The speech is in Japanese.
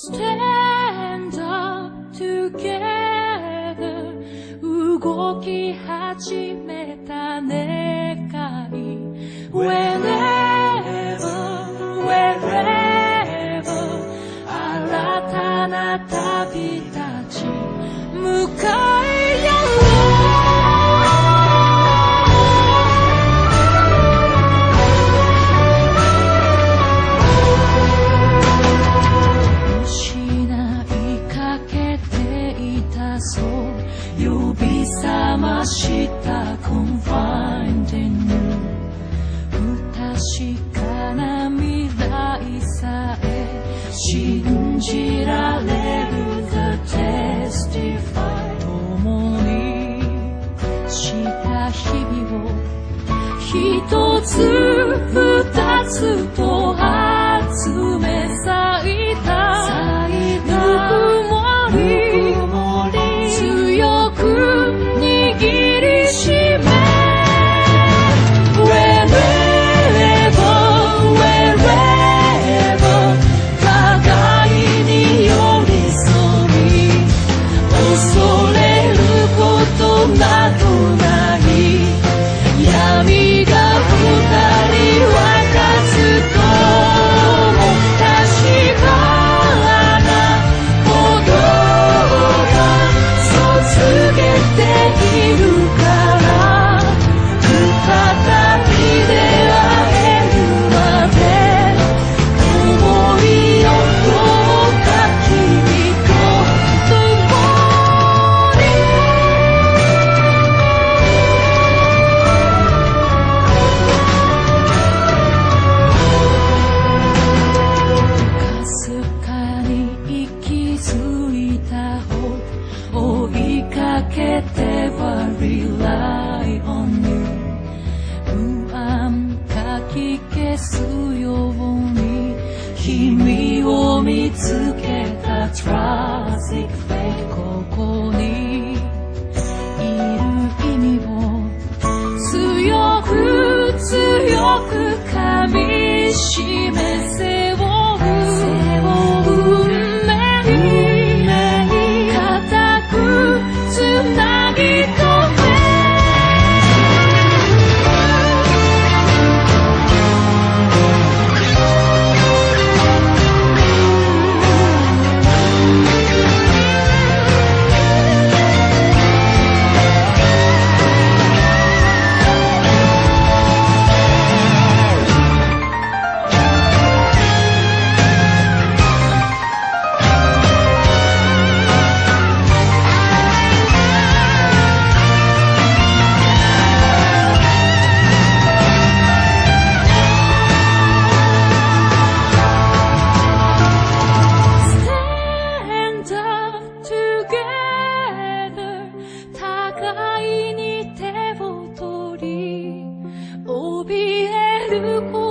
Stand up together 動き始めた願い Whenever, wherever 新たな旅立ち向か 呼び覚ました Confiding you 不確かな未来さえ信じられる。The Testify 共にした日々を。一つ二つとけては rely on you 不安かき消すように君を見つけた Tragic fate ここに。いる意味を強く強く噛みしめ背怯え